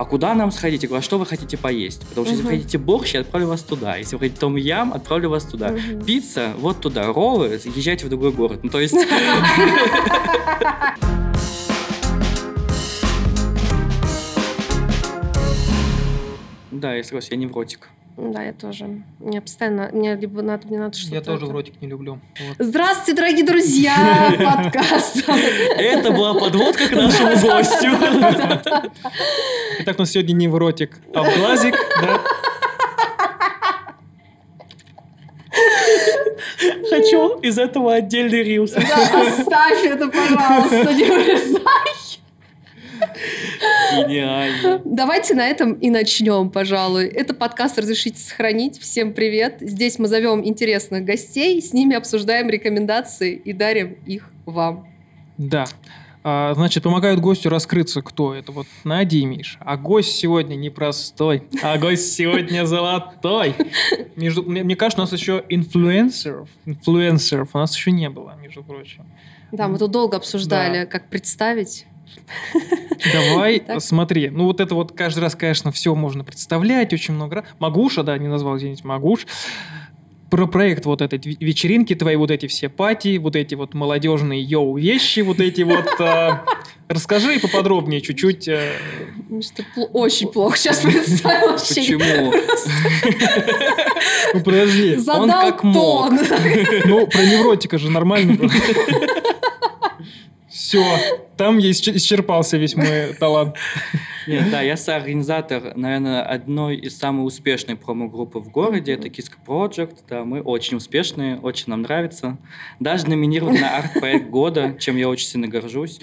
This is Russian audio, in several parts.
а куда нам сходить? Я говорю, а что вы хотите поесть? Потому что если вы хотите борщ, я отправлю вас туда. Если вы хотите том ям, отправлю вас туда. Пицца, вот туда. Роллы, езжайте в другой город. Ну, то есть... Да, я согласен, я невротик. Да, я тоже. Мне постоянно, мне либо надо, мне надо что-то. Я тоже это- в ротик не люблю. Вот. Здравствуйте, дорогие друзья подкаста. Это была подводка к нашему гостю. Итак, у нас сегодня не в ротик, а в глазик. да. Хочу из этого отдельный рилс. Да, оставь это, пожалуйста, не вырезай. Гениально. Давайте на этом и начнем, пожалуй. Это подкаст «Разрешите сохранить». Всем привет. Здесь мы зовем интересных гостей, с ними обсуждаем рекомендации и дарим их вам. Да. А, значит, помогают гостю раскрыться, кто это. Вот Надя и Миша. А гость сегодня непростой, а гость сегодня золотой. Между, мне, мне кажется, у нас еще инфлюенсеров, инфлюенсеров у нас еще не было, между прочим. Да, мы тут долго обсуждали, как представить. Давай, смотри. Ну, вот это вот каждый раз, конечно, все можно представлять, очень много раз. Магуша, да, не назвал, извините, Магуш. Про проект вот этой ве- вечеринки, твои вот эти все пати, вот эти вот молодежные йоу вещи, вот эти вот... а, Расскажи поподробнее чуть-чуть. э, пл- очень плохо сейчас представил. вообще. Почему? Ну, подожди. Задал Он как мог. Ну, про невротика же нормально. Все, там я исчер- исчерпался весь мой талант. Нет, да, я соорганизатор, наверное, одной из самых успешных промо-группы в городе. Это Kiska Project. Да, мы очень успешные, очень нам нравится. Даже номинирован на арт-проект года, чем я очень сильно горжусь.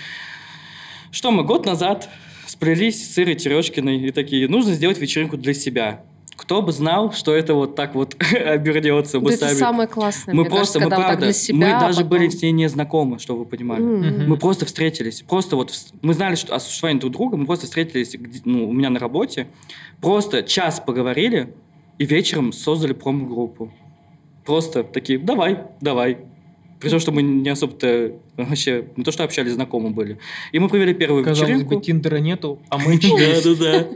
Что мы год назад сплелись с Ирой Терешкиной и такие, нужно сделать вечеринку для себя. Кто бы знал, что это вот так вот обернется, мы Да это сами. самое классное, Мы мне просто, кажется, мы когда вот так правда, для себя, мы а даже потом- были с ней не знакомы, что вы понимали. М. Мы просто встретились. Просто вот мы знали что, о существовании друг друга, мы просто встретились ну, у меня на работе, просто час поговорили и вечером создали промо-группу. Просто такие, давай, давай. При том, что мы не особо-то вообще, не то что общались, знакомы были. И мы провели первую Казалось вечеринку. бы, Тиндера нету, а мы Да, есть. да, да.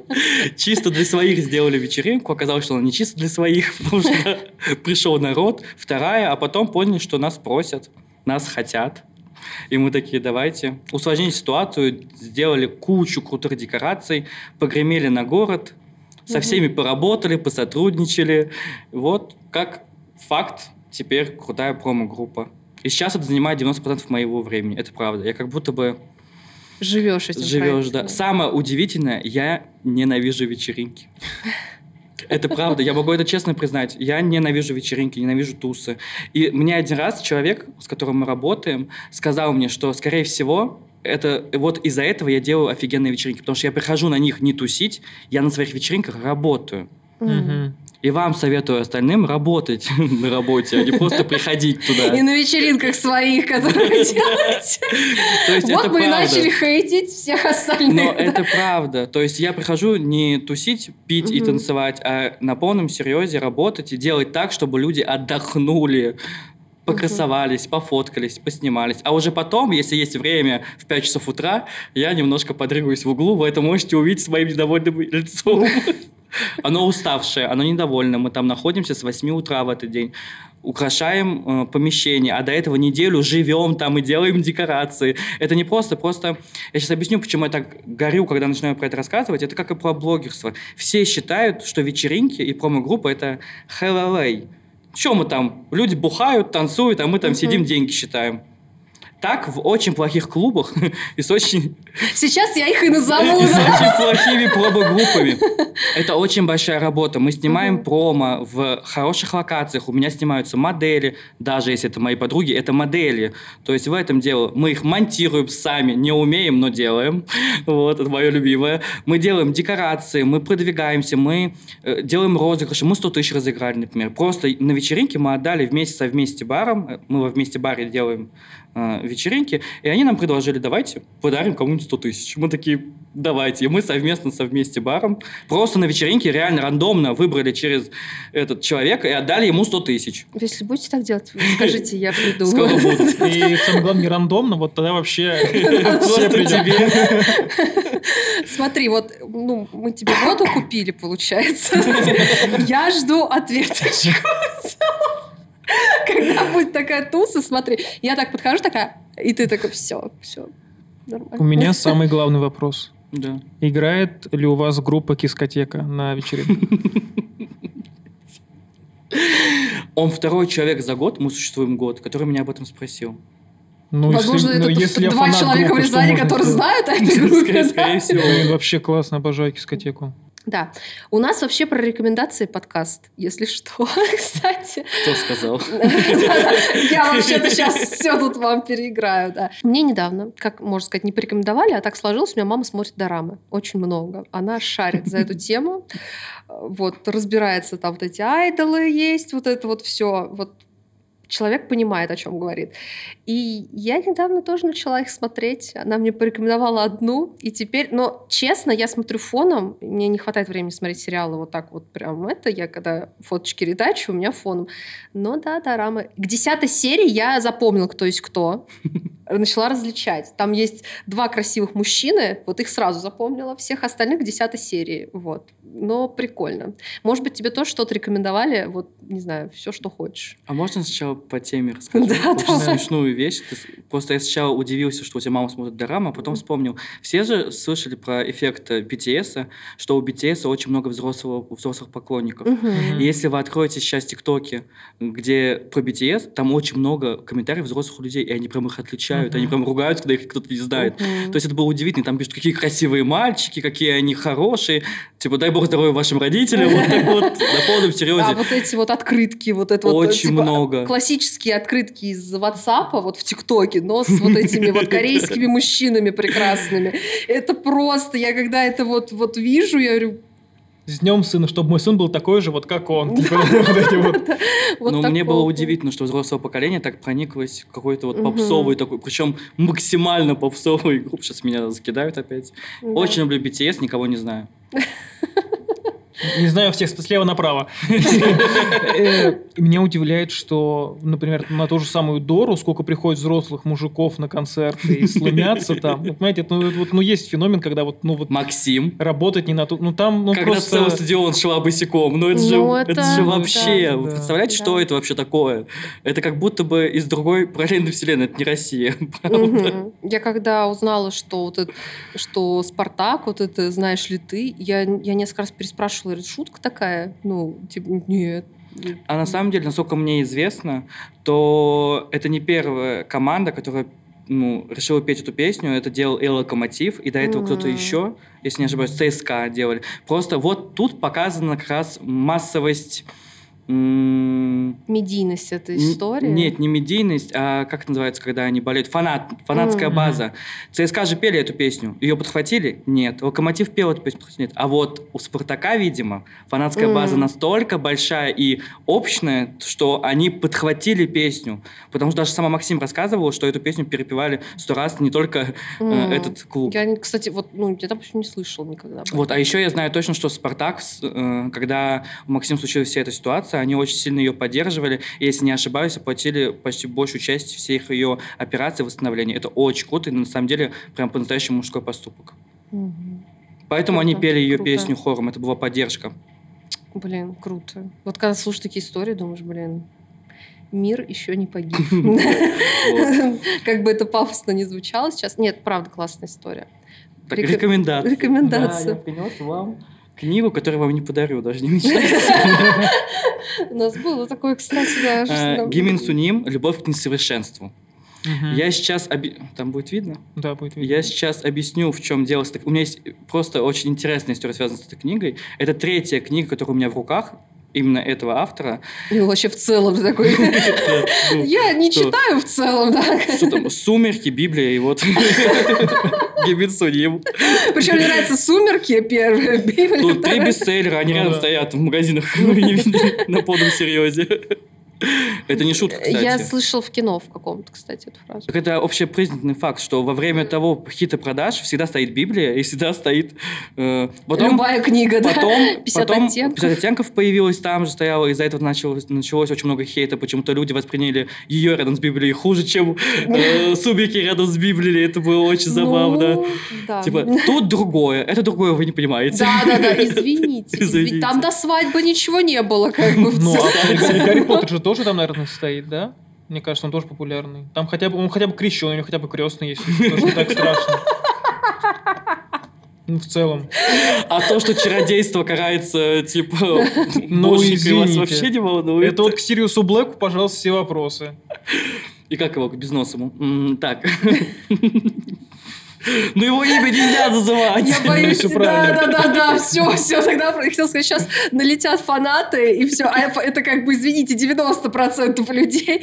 Чисто для своих сделали вечеринку. Оказалось, что она не чисто для своих, потому что пришел народ. Вторая, а потом поняли, что нас просят, нас хотят. И мы такие, давайте. Усложнили ситуацию, сделали кучу крутых декораций, погремели на город, со всеми поработали, посотрудничали. Вот как факт, теперь крутая промо-группа. И сейчас это занимает 90% моего времени. Это правда. Я как будто бы Живешь этим Живешь, да. Самое удивительное, я ненавижу вечеринки. Это правда, я могу это честно признать. Я ненавижу вечеринки, ненавижу тусы. И мне один раз человек, с которым мы работаем, сказал мне, что, скорее всего, это вот из-за этого я делаю офигенные вечеринки, потому что я прихожу на них не тусить, я на своих вечеринках работаю. Мгм. И вам советую остальным работать на работе, а не просто приходить туда. И на вечеринках своих, которые делаете. Вот мы и начали хейтить всех остальных. Но это правда. То есть я прихожу не тусить, пить и танцевать, а на полном серьезе работать и делать так, чтобы люди отдохнули, покрасовались, пофоткались, поснимались. А уже потом, если есть время в 5 часов утра, я немножко подрыгаюсь в углу, вы это можете увидеть с моим недовольным лицом. Оно уставшее, оно недовольное. Мы там находимся с 8 утра в этот день. Украшаем э, помещение, а до этого неделю живем там и делаем декорации. Это не просто, просто... Я сейчас объясню, почему я так горю, когда начинаю про это рассказывать. Это как и про блогерство. Все считают, что вечеринки и промо-группа — это hell Что мы там? Люди бухают, танцуют, а мы там Мгм. сидим, деньги считаем. Так в очень плохих клубах и с очень Сейчас я их и назову. с очень плохими промо-группами. Это очень большая работа. Мы снимаем Мгм. промо в хороших локациях. У меня снимаются модели, даже если это мои подруги, это модели. То есть в этом дело мы их монтируем сами, не умеем, но делаем. Вот, это мое любимое. Мы делаем декорации, мы продвигаемся, мы э, делаем розыгрыши. Мы 100 тысяч разыграли, например. Просто на вечеринке мы отдали вместе со вместе баром, э, мы во вместе баре делаем э, вечеринки, и они нам предложили, давайте подарим кому-нибудь 100 тысяч. Мы такие, давайте. И мы совместно со вместе баром просто на вечеринке реально рандомно выбрали через этот человека и отдали ему 100 тысяч. Если будете так делать, скажите, я приду. Скоро будут. И самое главное, не рандомно, вот тогда вообще все придем. тебе. Смотри, вот ну, мы тебе воду купили, получается. Я жду ответочку. Когда будет такая туса, смотри, я так подхожу, такая, и ты такой, все, все, У меня самый главный вопрос. Да. Играет ли у вас группа Кискотека на вечеринке? Он второй человек за год, мы существуем год, который меня об этом спросил. Ну, Возможно, если, ну, это если я два человека в группы, что Рязани, которые сделать? знают о этой группе. Скорее, да? скорее всего. Блин, вообще классно, обожаю Кискотеку. Да. У нас вообще про рекомендации подкаст, если что, кстати. Кто сказал? Я вообще-то сейчас все тут вам переиграю, да. Мне недавно, как можно сказать, не порекомендовали, а так сложилось, у меня мама смотрит дорамы. Очень много. Она шарит за эту тему. Вот, разбирается, там вот эти айдолы есть, вот это вот все. Вот человек понимает, о чем говорит. И я недавно тоже начала их смотреть. Она мне порекомендовала одну, и теперь... Но, честно, я смотрю фоном. Мне не хватает времени смотреть сериалы вот так вот прям это. Я когда фоточки ретачу, у меня фоном. Но да, дорамы. К десятой серии я запомнила, кто есть кто. Начала различать. Там есть два красивых мужчины, вот их сразу запомнила. Всех остальных к десятой серии. Вот. Но прикольно. Может быть, тебе тоже что-то рекомендовали? Вот, не знаю, все, что хочешь. А можно сначала по теме рассказать? Да, Очень давай. смешную вещь. Ты Просто я сначала удивился, что у тебя мама смотрит дораму, а потом вспомнил. Все же слышали про эффект э, BTS, что у BTS очень много взрослого, взрослых поклонников. Мгм. И если вы откроете сейчас ТикТоки, где про BTS, там очень много комментариев взрослых людей, и они прям их отличают, Мгм. они прям ругаются, когда их кто-то не знает. Мгм. То есть это было удивительно. Там пишут, какие красивые мальчики, какие они хорошие. Типа, дай бог здоровья вашим родителям. Вот так вот, на полном серьезе. А вот эти вот открытки, вот это вот, Очень типа, много. классические открытки из WhatsApp, вот в ТикТоке, но с вот этими вот корейскими мужчинами прекрасными. Это просто, я когда это вот, вот вижу, я говорю, С днем сына, чтобы мой сын был такой же, вот как он. Типа, Но мне такого. было удивительно, что взрослое поколение так прониклось в какой-то вот попсовый такой, причем максимально попсовый групп. Сейчас меня закидают опять. Очень люблю BTS, никого не знаю. Не знаю всех слева направо. Э, Меня удивляет, что, например, на ту же самую Дору, сколько приходит взрослых мужиков на концерты и сломятся там. Вот, Понимаете, ну, вот, ну, есть феномен, когда вот, ну, вот Максим. работать не на ту... Ну, там, ну, Когда просто... целый стадион шла босиком. Ну, это же, Ну, это... это- же вообще... да, Вы да. представляете, Да. что это вообще такое? Это как будто бы из другой параллельной вселенной. Это не Россия. правда. Я когда узнала, что вот это, что Спартак, вот это знаешь ли ты, я, я несколько раз переспрашивала, говорю, шутка такая? Ну, типа, нет. А на самом деле, насколько мне известно, то это не первая команда, которая ну, решила петь эту песню. Это делал и Локомотив, и до этого кто-то Мгм. еще, если не ошибаюсь, ЦСКА делали. Просто вот тут показана как раз массовость... Медийность этой истории. Нет, не медийность, а как это называется, когда они болеют? Фанат, фанатская Мгм. база. ЦСКА же пели эту песню. Ее подхватили? Нет. Локомотив пел эту песню? Нет. А вот у Спартака, видимо, фанатская Мгм. база настолько большая и общная, что они подхватили песню. Потому что даже сама Максим рассказывала, что эту песню перепевали сто раз не только э, М. этот клуб. Я, кстати, вот, ну, я, допустим, не слышал никогда. Вот, а еще я знаю точно, что Спартак, э, когда у Максима случилась вся эта ситуация, они очень сильно ее поддерживали, и, если не ошибаюсь, оплатили почти большую часть всех ее операций восстановления. Это очень круто, и на самом деле прям по-настоящему мужской поступок. Мгм. Поэтому они Круто, пели ее круто. песню хором, это была поддержка. Блин, круто. Вот когда слушаешь такие истории, думаешь, блин, мир еще не погиб. Как бы это пафосно не звучало сейчас. Нет, правда, классная история. Так, Реком- рекомендация. рекомендация. Да, я принес вам книгу, которую вам не подарю, даже не мечтайте. У нас было такое, кстати, да. Э, Гимин Суним «Любовь к несовершенству». Я сейчас... оби- Там будет видно? Да, будет видно. Я сейчас объясню, в чем дело. У меня есть просто очень интересная история, связанная с этой книгой. Это третья книга, которая у меня в руках, именно этого автора. И вообще в целом ты такой... Ну, Я не читаю в целом, да. Что там? «Сумерки», «Библия» и вот Суним. Причем мне нравятся «Сумерки» первая, «Библия» Тут три бестселлера, они Ну рядом стоят в магазинах. На полном серьезе. Это не шутка, кстати. Я слышал в кино в каком-то, кстати, эту фразу. Так это общепризнанный факт, что во время того хита продаж всегда стоит Библия и всегда стоит... э, потом, Любая книга, да? Потом, 50 потом оттенков. 50 оттенков появилась там же, стояла, из-за этого началось, началось очень много хейта. Почему-то люди восприняли ее рядом с Библией хуже, чем э, субики рядом с Библией. Это было очень забавно. Ну, да. Типа, тут другое, это другое, вы не понимаете. Да, да, да, извините. Извините. Там до свадьбы ничего не было, как бы Ну, а. Гарри Поттер же тоже там, наверное, стоит, да? Мне кажется, он тоже популярный. Там хотя бы, он хотя бы крещеный, у него хотя бы крестный есть. Тоже не так страшно. Ну, в целом. А то, что чародейство карается, типа, Ну, боженькой, вас вообще не волнует. Это вот к Сириусу Блэку, пожалуйста, все вопросы. И как его к безносому? Так. Ну его имя нельзя называть. Я боюсь, да, правильно. да, да, да, все, все, тогда я хотел сказать, сейчас налетят фанаты, и все, а это как бы, извините, 90% людей.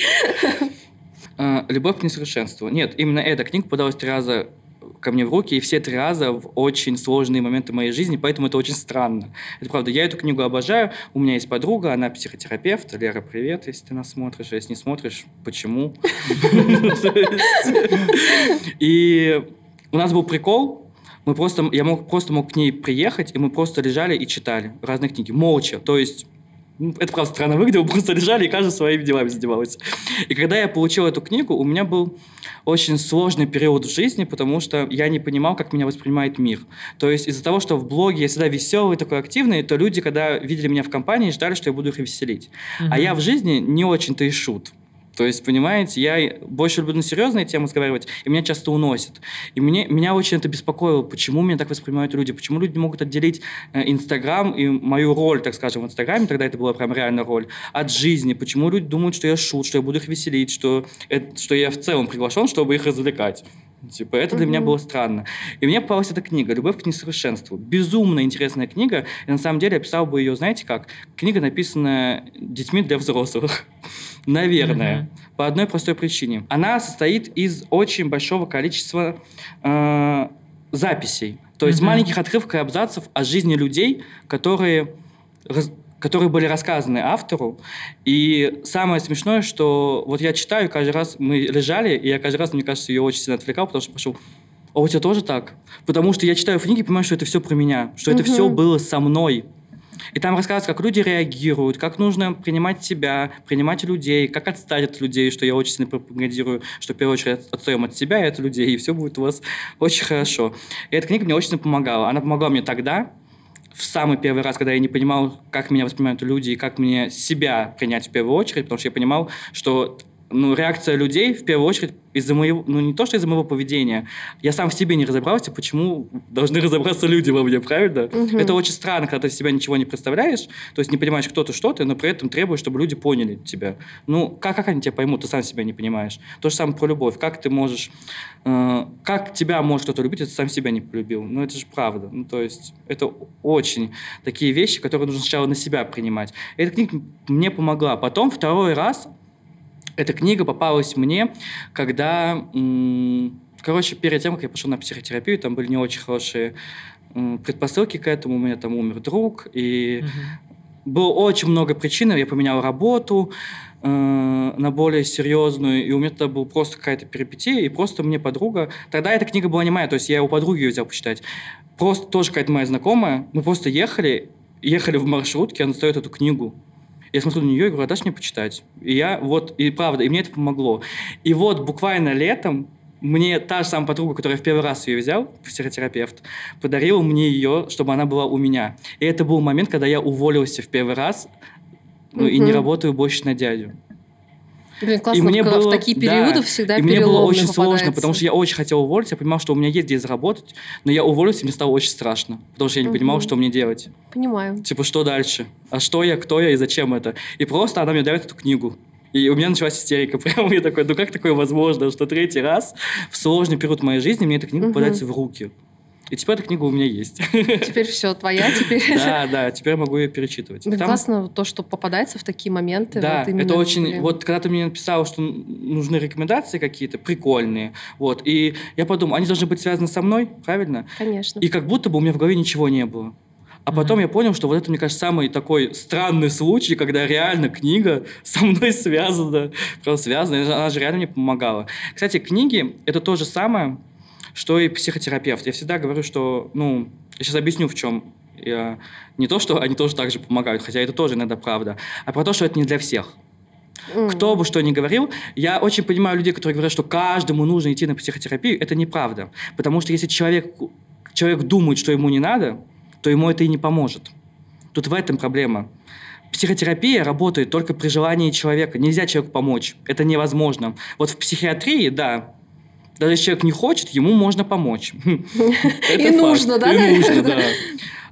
А, Любовь к несовершенству. Нет, именно эта книга подалась три раза ко мне в руки, и все три раза в очень сложные моменты моей жизни, поэтому это очень странно. Это правда. Я эту книгу обожаю. У меня есть подруга, она психотерапевт. Лера, привет, если ты нас смотришь. А если не смотришь, почему? И у нас был прикол. Мы просто, я мог, просто мог к ней приехать, и мы просто лежали и читали разные книги. Молча. То есть ну, это правда странно выглядело, мы просто лежали, и каждый своими делами занимался. И когда я получил эту книгу, у меня был очень сложный период в жизни, потому что я не понимал, как меня воспринимает мир. То есть из-за того, что в блоге я всегда веселый, такой активный, то люди, когда видели меня в компании, ждали, что я буду их веселить. А я в жизни не очень-то и шут. То есть, понимаете, я больше люблю на серьезные темы разговаривать, и меня часто уносит. И мне, меня очень это беспокоило, почему меня так воспринимают люди, почему люди не могут отделить э, Инстаграм и мою роль, так скажем, в Инстаграме, тогда это была прям реальная роль, от жизни. Почему люди думают, что я шут, что я буду их веселить, что, это- что я в целом приглашен, чтобы их развлекать. Типа, это для меня было странно. И мне попалась эта книга «Любовь к несовершенству». Безумно интересная книга. И на самом деле я писал бы ее, знаете как? Книга, написанная детьми для взрослых. Наверное. По одной простой причине. Она состоит из очень большого количества э, записей. То есть маленьких отрывков и абзацев о жизни людей, которые раз- которые были рассказаны автору. И самое смешное, что вот я читаю, каждый раз мы лежали, и я каждый раз, мне кажется, ее очень сильно отвлекал, потому что пошел, а у тебя тоже так? Потому что я читаю книги и понимаю, что это все про меня, что это все было со мной. И там рассказывается, как люди реагируют, как нужно принимать себя, принимать людей, как отстать от людей, что я очень сильно пропагандирую, что в первую очередь отстаем от себя и от людей, и все будет у вас очень хорошо. И эта книга мне очень помогала. Она помогла мне тогда, в самый первый раз, когда я не понимал, как меня воспринимают люди и как мне себя принять в первую очередь, потому что я понимал, что ну, реакция людей, в первую очередь, из-за моего, ну, не то, что из-за моего поведения, я сам в себе не разобрался, почему должны разобраться люди во мне, правильно? Мгм. Это очень странно, когда ты себя ничего не представляешь, то есть не понимаешь, кто ты, что ты, но при этом требуешь, чтобы люди поняли тебя. Ну, как, как они тебя поймут, ты сам себя не понимаешь. То же самое про любовь. Как ты можешь... э, как тебя может кто-то любить, если ты сам себя не полюбил? Ну, это же правда. Ну, то есть это очень такие вещи, которые нужно сначала на себя принимать. Эта книга мне помогла. Потом второй раз эта книга попалась мне, когда, короче, перед тем, как я пошел на психотерапию, там были не очень хорошие предпосылки к этому. У меня там умер друг, и было очень много причин. Я поменял работу э, на более серьезную, и у меня тогда была просто какая-то перипетия, и просто мне подруга... Тогда эта книга была не моя, то есть я у подруги ее взял почитать. Просто тоже какая-то моя знакомая. Мы просто ехали, ехали в маршрутке, она достает эту книгу. Я смотрю на нее и говорю, а дашь мне почитать? И я вот, и правда, и мне это помогло. И вот буквально летом мне та же самая подруга, которая в первый раз ее взял, психотерапевт, подарила мне ее, чтобы она была у меня. И это был момент, когда я уволился в первый раз ну, и не работаю больше на дядю. Блин, классно, и мне было, в такие да, периоды всегда и мне было очень сложно, попадается. потому что я очень хотел уволиться, я понимал, что у меня есть где заработать, но я уволился, и мне стало очень страшно, потому что я не понимал, Мгм. что мне делать. Понимаю. Типа, что дальше? А что я, кто я и зачем это? И просто она мне дает эту книгу. И у меня началась истерика. Прямо я такой, ну как такое возможно, что третий раз в сложный период моей жизни мне эта книга Мгм. попадается в руки. И теперь эта книга у меня есть. Теперь все, твоя теперь. Да, да, теперь могу ее перечитывать. Там- классно то, что попадается в такие моменты. Да, вот это очень... блин. Вот когда ты мне написал, что нужны рекомендации какие-то прикольные, вот, и я подумал, они должны быть связаны со мной, правильно? Конечно. И как будто бы у меня в голове ничего не было. А потом я понял, что вот это, мне кажется, самый такой странный случай, когда реально книга со мной связана. Просто связана. Она же реально мне помогала. Кстати, книги — это то же самое, что и психотерапевт. Я всегда говорю, что, ну, я сейчас объясню, в чем я... Не то, что они тоже так же помогают, хотя это тоже иногда правда, а про то, что это не для всех. Кто бы что ни говорил, я очень понимаю людей, которые говорят, что каждому нужно идти на психотерапию. Это неправда. Потому что если человек, человек думает, что ему не надо, то ему это и не поможет. Тут в этом проблема. Психотерапия работает только при желании человека. Нельзя человеку помочь. Это невозможно. Вот в психиатрии, да, даже если человек не хочет, ему можно помочь. И нужно, да, И нужно, да.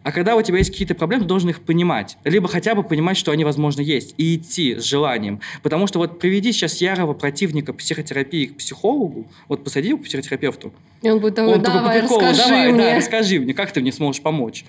А когда у тебя есть какие-то проблемы, ты должен их понимать. Либо хотя бы понимать, что они, возможно, есть. И идти с желанием. Потому что вот приведи сейчас ярого противника психотерапии к психологу, вот посади его к психотерапевту, И он будет он такой по давай, приколу, расскажи давай, мне. да, расскажи мне, как ты мне сможешь помочь.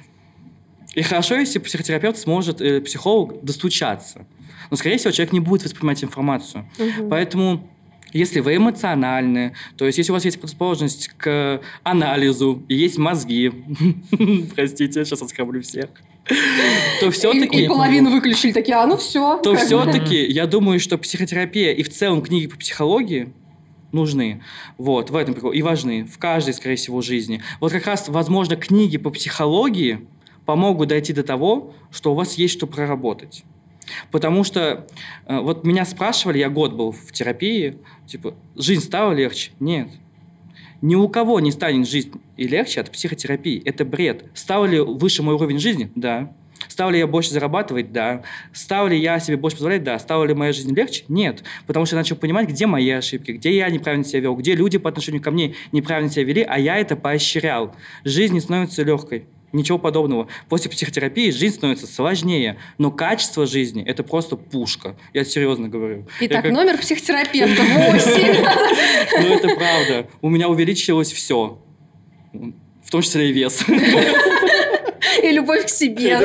И хорошо, если психотерапевт сможет, э, психолог, достучаться. Но, скорее всего, человек не будет воспринимать информацию. Мгм. Поэтому, если вы эмоциональны, то есть если у вас есть предрасположенность к анализу, и есть мозги, простите, сейчас оскорблю всех, то И- все-таки... И половину выключили, такие, а ну все. То все-таки, я думаю, что психотерапия и в целом книги по психологии нужны. Вот, в этом прикол. И важны. В каждой, скорее всего, жизни. Вот как раз, возможно, книги по психологии помогут дойти до того, что у вас есть что проработать. Потому что э, вот меня спрашивали, я год был в терапии, типа, жизнь стала легче? Нет. Ни у кого не станет жизнь и легче от психотерапии. Это бред. Стал ли выше мой уровень жизни? Да. Стал ли я больше зарабатывать? Да. Стал ли я себе больше позволять? Да. Стала ли моя жизнь легче? Нет. Потому что я начал понимать, где мои ошибки, где я неправильно себя вел, где люди по отношению ко мне неправильно себя вели, а я это поощрял. Жизнь не становится легкой. Ничего подобного. После психотерапии жизнь становится сложнее, но качество жизни – это просто пушка. Я серьезно говорю. Я Итак, как- номер психотерапевта 8. Ну, это правда. У меня увеличилось все. В том числе и вес. И любовь к себе.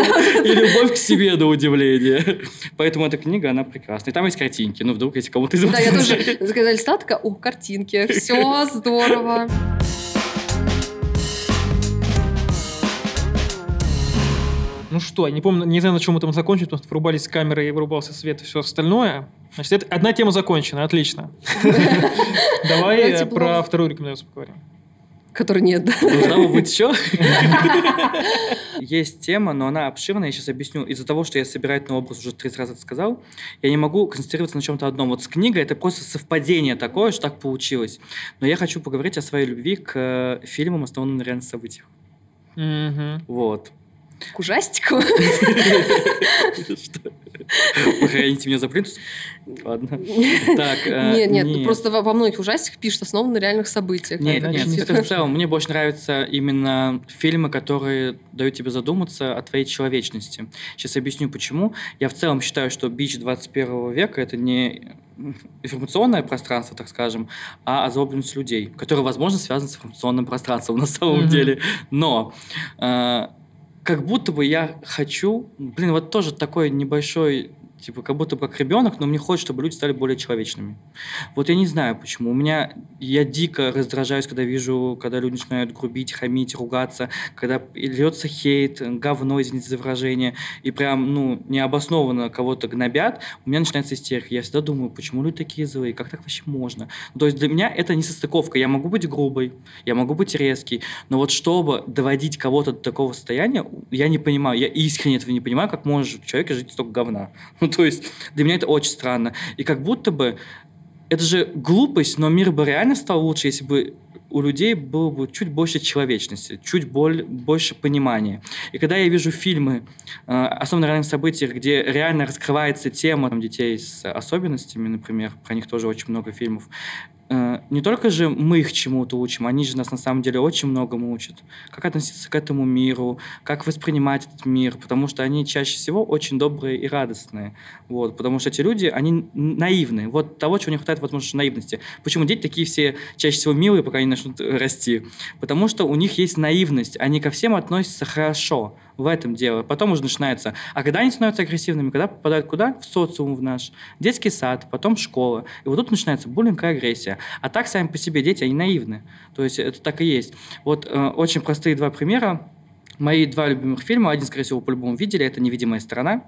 И любовь- к себе, на удивление. Поэтому эта книга, она прекрасна. И там есть картинки. Ну, вдруг, если кому-то из вас... Да, я тоже, когда листала, такая, о, картинки, все здорово. Ну что, я не помню, не знаю, на чем мы там закончили, потому что врубались камеры и вырубался свет и все остальное. Значит, это одна тема закончена, отлично. Давай про вторую рекомендацию поговорим. Который нет, да. Должна бы быть еще. Есть тема, но она обширная. Я сейчас объясню. Из-за того, что я собираю на образ, уже 30 раз это сказал, я не могу концентрироваться на чем-то одном. Вот с книгой это просто совпадение такое, что так получилось. Но я хочу поговорить о своей любви к э, фильмам, основанным на реальных событиях. Вот. К ужастику. Храните меня за плинтус? Ладно. Так, э, Нет, нет, просто во многих ужастиках пишут основаны на реальных событиях. Нет, нет, в целом. Мне больше нравятся именно фильмы, которые дают тебе задуматься о твоей человечности. Сейчас объясню, почему. Я в целом считаю, что бич 21 века — это не информационное пространство, так скажем, а озлобленность людей, которые, возможно, связаны с информационным пространством на самом деле. Но э, как будто бы я хочу... Блин, вот тоже такой небольшой типа, как будто как ребенок, но мне хочется, чтобы люди стали более человечными. Вот я не знаю почему. У меня я дико раздражаюсь, когда вижу, когда люди начинают грубить, хамить, ругаться, когда льется хейт, говно, извините за выражение, и прям, ну, необоснованно кого-то гнобят, у меня начинается истерика. Я всегда думаю, почему люди такие злые, как так вообще можно? То есть для меня это не состыковка. Я могу быть грубой, я могу быть резкий, но вот чтобы доводить кого-то до такого состояния, я не понимаю, я искренне этого не понимаю, как может человек жить столько говна. Ну, то есть для меня это очень странно. И как будто бы это же глупость, но мир бы реально стал лучше, если бы у людей было бы чуть больше человечности, чуть боль, больше понимания. И когда я вижу фильмы, э, особенно реальных событиях, где реально раскрывается тема там, детей с особенностями, например, про них тоже очень много фильмов, не только же мы их чему-то учим, они же нас на самом деле очень многому учат. Как относиться к этому миру, как воспринимать этот мир, потому что они чаще всего очень добрые и радостные. Вот, потому что эти люди, они наивны. Вот того, чего не хватает, возможно, наивности. Почему дети такие все чаще всего милые, пока они начнут э, расти? Потому что у них есть наивность, они ко всем относятся хорошо. В этом дело. Потом уже начинается. А когда они становятся агрессивными, когда попадают куда? В социум в наш. Детский сад, потом школа. И вот тут начинается буллинг и агрессия. А так сами по себе дети, они наивны. То есть это так и есть. Вот э, очень простые два примера. Мои два любимых фильма, один, скорее всего, по-любому видели, это «Невидимая сторона».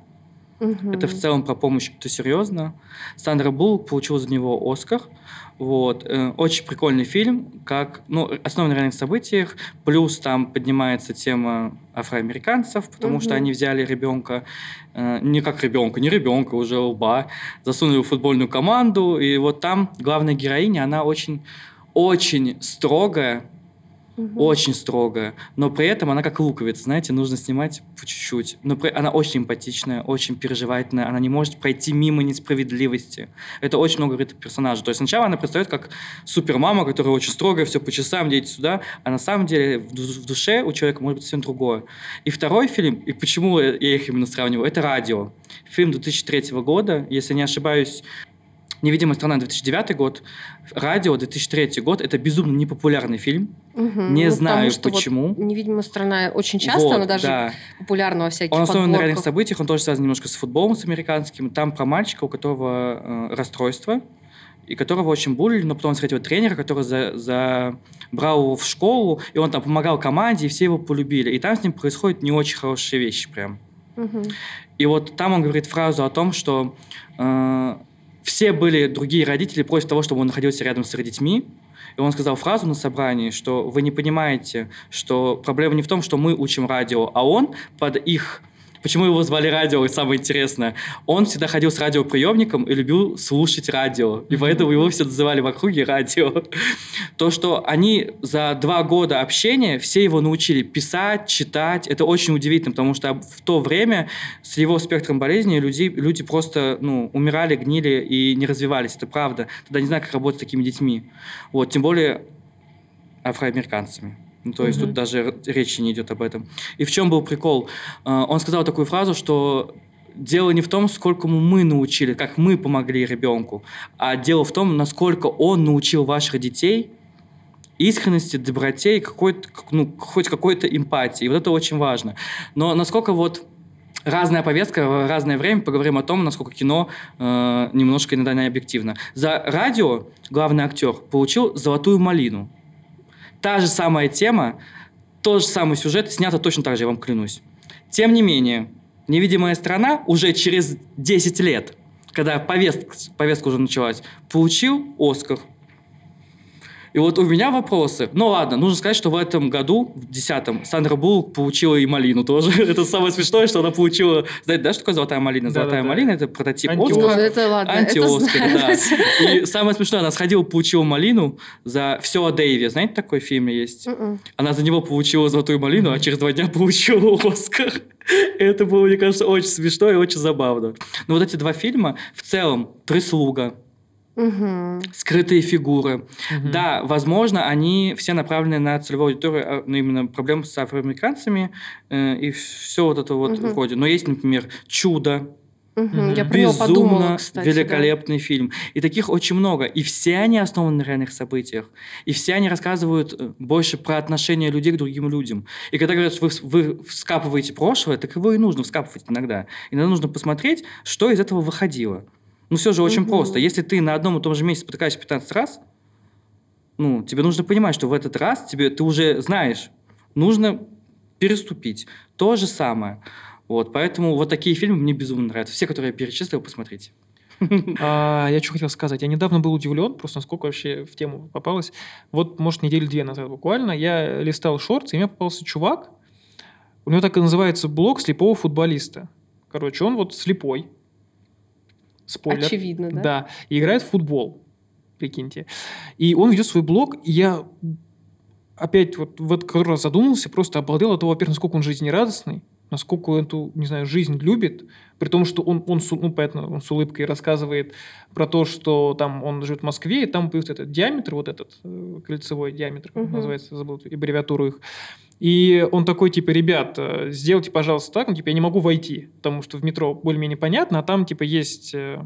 Мгм. Это в целом про помощь, это серьезно. Сандра Буллок получила за него Оскар. Вот. Э, Очень прикольный фильм, как, ну, основан на реальных событиях, плюс там поднимается тема афроамериканцев, потому что Мгм. они взяли ребенка, э, не как ребенка, не ребенка, уже лба, засунули в футбольную команду, и вот там главная героиня, она очень, очень строгая, Мгм. очень строгая, но при этом она как луковица, знаете, нужно снимать по чуть-чуть. Но при- она очень эмпатичная, очень переживательная, она не может пройти мимо несправедливости. Это очень много говорит о персонаже. То есть сначала она предстает как супермама, которая очень строгая, все по часам, дети сюда, а на самом деле в душе у человека может быть совсем другое. И второй фильм, и почему я их именно сравниваю, это «Радио». Фильм 2003 года, если не ошибаюсь, «Невидимая страна» 2009 год, «Радио» 2003 год. Это безумно непопулярный фильм. Мгм. Не Ну, знаю, потому что вот почему. «Невидимая страна» очень часто, Вот, она даже да. популярна во всяких Он основан на реальных подборках. событиях, он тоже связан немножко с футболом, с американским. Там про мальчика, у которого э, расстройство, и которого очень булили, но потом он встретил тренера, который за, забрал его в школу, и он там помогал команде, и все его полюбили. И там с ним происходят не очень хорошие вещи прям. Мгм. И вот там он говорит фразу о том, что э, все были другие родители против того, чтобы он находился рядом с детьми. И он сказал фразу на собрании, что вы не понимаете, что проблема не в том, что мы учим радио, а он под их... Почему его звали радио, и самое интересное, он всегда ходил с радиоприемником и любил слушать радио. И поэтому его все называли в округе радио. То, что они за два года общения все его научили писать, читать, это очень удивительно, потому что в то время с его спектром болезни люди, люди просто ну, умирали, гнили и не развивались. Это правда. Тогда не знаю, как работать с такими детьми. Вот, тем более афроамериканцами. Ну, то есть Мгм. тут даже речи не идет об этом. И в чем был прикол? Э, Он сказал такую фразу, что дело не в том, сколько мы научили, как мы помогли ребенку, а дело в том, насколько он научил ваших детей искренности, доброте и какой-то, как- ну, хоть какой-то эмпатии. И вот это очень важно. Но насколько вот разная повестка в разное время, поговорим о том, насколько кино э, немножко иногда не объективно. За радио главный актер получил «Золотую малину». Та же самая тема, тот же самый сюжет, снято точно так же, я вам клянусь. Тем не менее, «Невидимая страна» уже через 10 лет, когда повестка, повестка уже началась, получил «Оскар». И вот у меня вопросы. Ну ладно, нужно сказать, что в этом году, в 10-м, Сандра Буллок получила и малину тоже. это самое смешное, что она получила... Знаете, да, что такое золотая малина? Золотая Да-да-да. малина – это прототип Антиоскар. Оскара. Это ладно, это Анти-Оскар, да. знаю. И самое смешное, она сходила, получила малину за все о Дэйве. Знаете, такой фильм есть? Мгм. Она за него получила золотую малину, а через два дня получила Оскар. Это было, мне кажется, очень смешно и очень забавно. Но вот эти два фильма, в целом, «Прислуга», Мгм. «Скрытые фигуры», Мгм. да, возможно, они все направлены на целевую аудиторию, а, ну, именно проблем с афроамериканцами э, и все вот это вот Мгм. входит. Но есть, например, «Чудо», Мгм. Я про него подумала, безумно кстати. да. великолепный фильм. И таких очень много. И все они основаны на реальных событиях. И все они рассказывают э, больше про отношения людей к другим людям. И когда говорят, что вы, вы вскапываете прошлое, так его и нужно вскапывать иногда. Иногда нужно посмотреть, что из этого выходило. Ну, все же очень Мгм. просто. Если ты на одном и том же месте спотыкаешься 15 раз, ну, тебе нужно понимать, что в этот раз тебе ты уже знаешь, нужно переступить. То же самое. Вот, поэтому вот такие фильмы мне безумно нравятся. Все, которые я перечислил, посмотрите. А, я что хотел сказать. Я недавно был удивлен, просто насколько вообще в тему попалось. Вот, может, недели две назад буквально, я листал шорты, и мне попался чувак. У него так и называется блог слепого футболиста. Короче, он вот слепой. Спойлер. Очевидно, да? Да. И играет в футбол. Прикиньте. И он ведет свой блог, и я опять вот в этот раз задумался, просто обалдел от того, во-первых, насколько он жизнерадостный, насколько он эту, не знаю, жизнь любит, при том, что он, он, ну, понятно, он с улыбкой рассказывает про то, что там он живет в Москве, и там будет этот диаметр, вот этот э, кольцевой диаметр, как Мгм. называется, забыл аббревиатуру их. И он такой, типа, ребят, э, сделайте, пожалуйста, так, ну, типа, я не могу войти, потому что в метро более-менее понятно, а там, типа, есть э,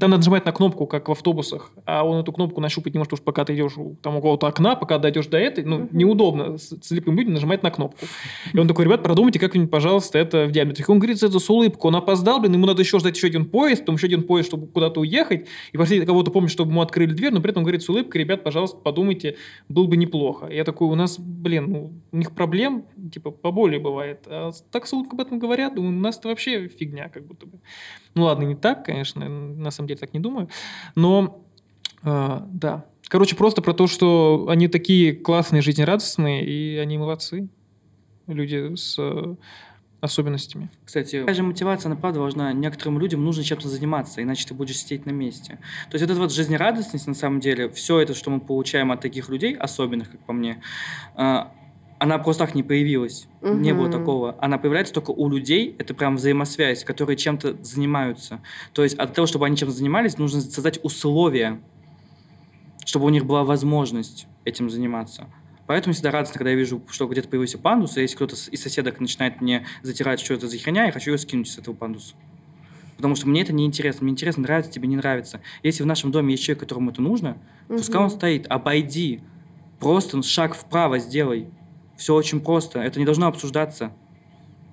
там надо нажимать на кнопку, как в автобусах, а он эту кнопку нащупать не может, уж пока ты идешь у там, у какого-то окна, пока дойдешь до этой, ну, неудобно с слепым людям нажимать на кнопку. И он такой, ребят, продумайте как-нибудь, пожалуйста, это в диаметре. Он говорит, это с улыбкой, он опоздал, блин, ему надо еще ждать еще один поезд, потом еще один поезд, чтобы куда-то уехать, и просить кого-то помнить, чтобы ему открыли дверь, но при этом говорит с улыбкой, ребят, пожалуйста, подумайте, было бы неплохо. И я такой, у нас, блин, ну, у них проблем, типа, поболее бывает. А так с улыбкой об этом говорят, думаю, у нас это вообще фигня, как будто бы. Ну ладно, не так, конечно, на самом деле так не думаю. Но, э, да. Короче, просто про то, что они такие классные, жизнерадостные, и они молодцы. Люди с э, особенностями. Кстати, такая же мотивация, она правда важна. Некоторым людям нужно чем-то заниматься, иначе ты будешь сидеть на месте. То есть вот эта вот жизнерадостность, на самом деле, все это, что мы получаем от таких людей, особенных, как по мне, э, она просто так не появилась. Не было такого. Она появляется только у людей. Это прям взаимосвязь, которые чем-то занимаются. То есть от того, чтобы они чем-то занимались, нужно создать условия, чтобы у них была возможность этим заниматься. Поэтому всегда радостно, когда я вижу, что где-то появился пандус, и если кто-то из соседок начинает мне затирать, что это за херня, я хочу ее скинуть с этого пандуса. Потому что мне это не интересно. Мне интересно, нравится тебе, не нравится. Если в нашем доме есть человек, которому это нужно, пускай он стоит, обойди. Просто шаг вправо сделай. Все очень просто. Это не должно обсуждаться.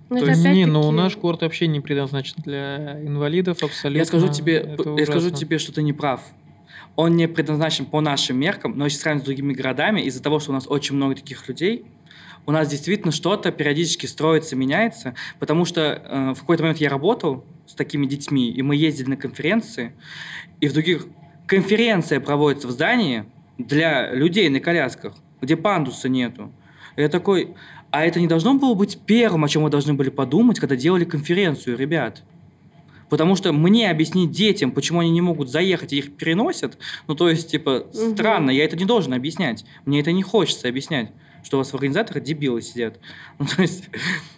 Ну, То есть- не, ну опять-таки- наш корт вообще не предназначен для инвалидов абсолютно. Я скажу тебе, Это я скажу тебе, что ты не прав. Он не предназначен по нашим меркам, но если сравнивать с другими городами, из-за того, что у нас очень много таких людей, у нас действительно что-то периодически строится, меняется, потому что э, в какой-то момент я работал с такими детьми, и мы ездили на конференции, и в других конференция проводится в здании для людей на колясках, где пандуса нету. Я такой, а это не должно было быть первым, о чем мы должны были подумать, когда делали конференцию, ребят? Потому что мне объяснить детям, почему они не могут заехать и их переносят, ну то есть, типа, Мгм. странно, я это не должен объяснять. Мне это не хочется объяснять, что у вас в организаторах дебилы сидят. Ну, то есть,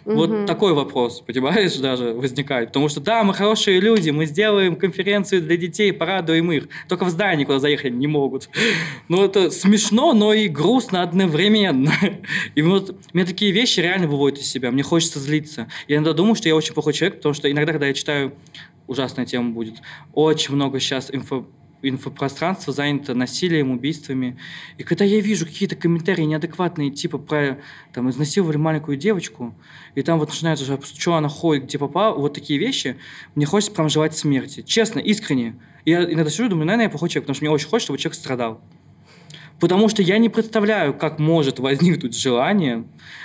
вот Мгм. такой вопрос, понимаешь, даже возникает. Потому что, да, мы хорошие люди, мы сделаем конференцию для детей, порадуем их. Только в здание куда заехать они не могут. Ну, это смешно, но и грустно одновременно. И вот меня такие вещи реально выводят из себя. Мне хочется злиться. Я иногда думаю, что я очень плохой человек, потому что иногда, когда я читаю, ужасная тема будет, очень много сейчас инфо инфопространство занято насилием, убийствами. И когда я вижу какие-то комментарии неадекватные, типа про там изнасиловали маленькую девочку, и там вот начинается, что, что она ходит, где попала, вот такие вещи, мне хочется прям желать смерти. Честно, искренне. Я иногда сижу и думаю, наверное, я плохой человек, потому что мне очень хочется, чтобы человек страдал. Потому что я не представляю, как может возникнуть желание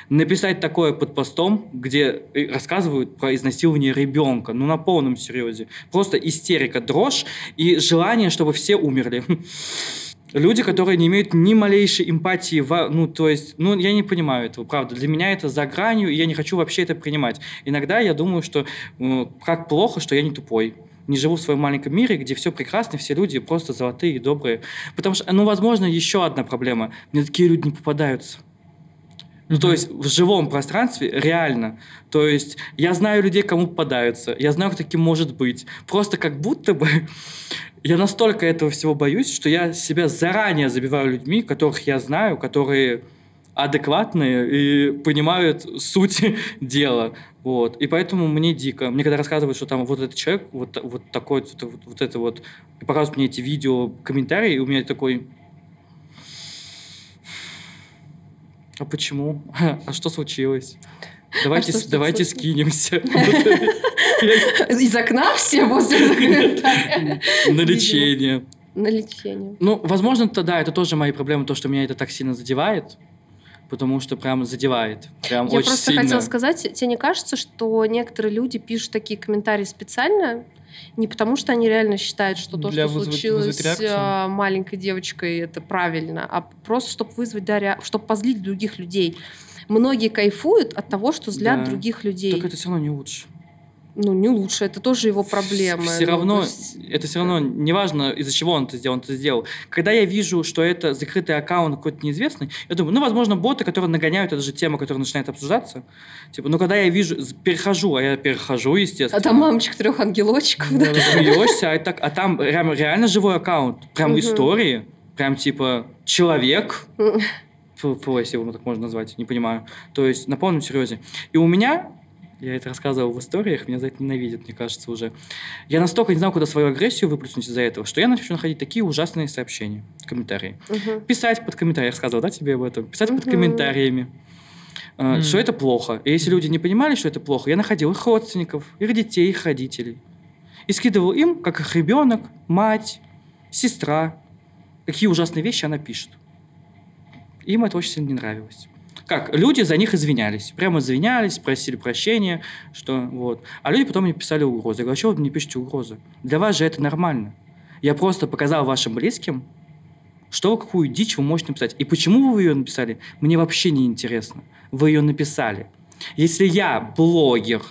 написать такое под постом, где э, рассказывают про изнасилование ребенка. Ну, на полном серьезе. Просто истерика, дрожь и желание, чтобы все умерли. Люди, которые не имеют ни малейшей эмпатии, ну, то есть, ну, я не понимаю этого, правда. Для меня это за гранью, и я не хочу вообще это принимать. Иногда я думаю, что э, как плохо, что я не тупой. Не живу в своем маленьком мире, где все прекрасно, все люди просто золотые и добрые. Потому что, ну, возможно, еще одна проблема. Мне такие люди не попадаются. Ну, то есть в живом пространстве реально. То есть я знаю людей, кому попадаются. Я знаю, кто таким может быть. Просто как будто бы я настолько этого всего боюсь, что я себя заранее забиваю людьми, которых я знаю, которые адекватные и понимают суть дела. Вот. И поэтому мне дико. Мне когда рассказывают, что там вот этот человек, вот, вот такой, вот, вот, вот это вот, и показывают мне эти видео, комментарии, и у меня такой... А почему? А что случилось? Давайте, что с- ж давайте тут скинемся. Из окна все возле На лечение. На лечение. Ну, возможно, это да, это тоже мои проблемы, то, что меня это так сильно задевает, потому что прям задевает. Прям Я очень просто сильно. хотела сказать, тебе не кажется, что некоторые люди пишут такие комментарии специально, не потому что они реально считают, что то, Для что вызвать- случилось вызвать а, маленькой девочкой, это правильно, а просто чтобы вызвать, да, rea- чтобы позлить других людей. Многие кайфуют от того, что злят Да. других людей. Так это все равно не лучше. Ну, не лучше, это тоже его проблема. Все Ну, равно, есть- это все равно, неважно, из-за чего он это сделал, он это сделал. Когда я вижу, что это закрытый аккаунт какой-то неизвестный, я думаю, ну, возможно, боты, которые нагоняют эту же тему, которая начинает обсуждаться. Типа, ну, когда я вижу, перехожу, а я перехожу, естественно. А там мамочек трех ангелочков, да? Ты смеешься, а, так, а там прям реально живой аккаунт. Прям Мгм. истории. Прям типа человек. Если его так можно назвать, не понимаю. То есть на полном серьезе. И у меня Я это рассказывал в историях, меня за это ненавидят, мне кажется, уже. Я настолько не знал, куда свою агрессию выплеснуть из-за этого, что я начал находить такие ужасные сообщения, комментарии. Мгм. Писать под комментарии, я рассказывал, да, тебе об этом? Писать под Мгм. комментариями, Мгм. что это плохо. И если люди не понимали, что это плохо, я находил их родственников, их детей, их родителей. И скидывал им, как их ребенок, мать, сестра, какие ужасные вещи она пишет. Им это очень сильно не нравилось. Как? Люди за них извинялись. Прямо извинялись, просили прощения, что вот. А люди потом мне писали угрозы. Я говорю, а что вы мне пишете угрозы? Для вас же это нормально. Я просто показал вашим близким, что какую дичь вы можете написать. И почему вы ее написали, мне вообще не интересно. Вы ее написали. Если я блогер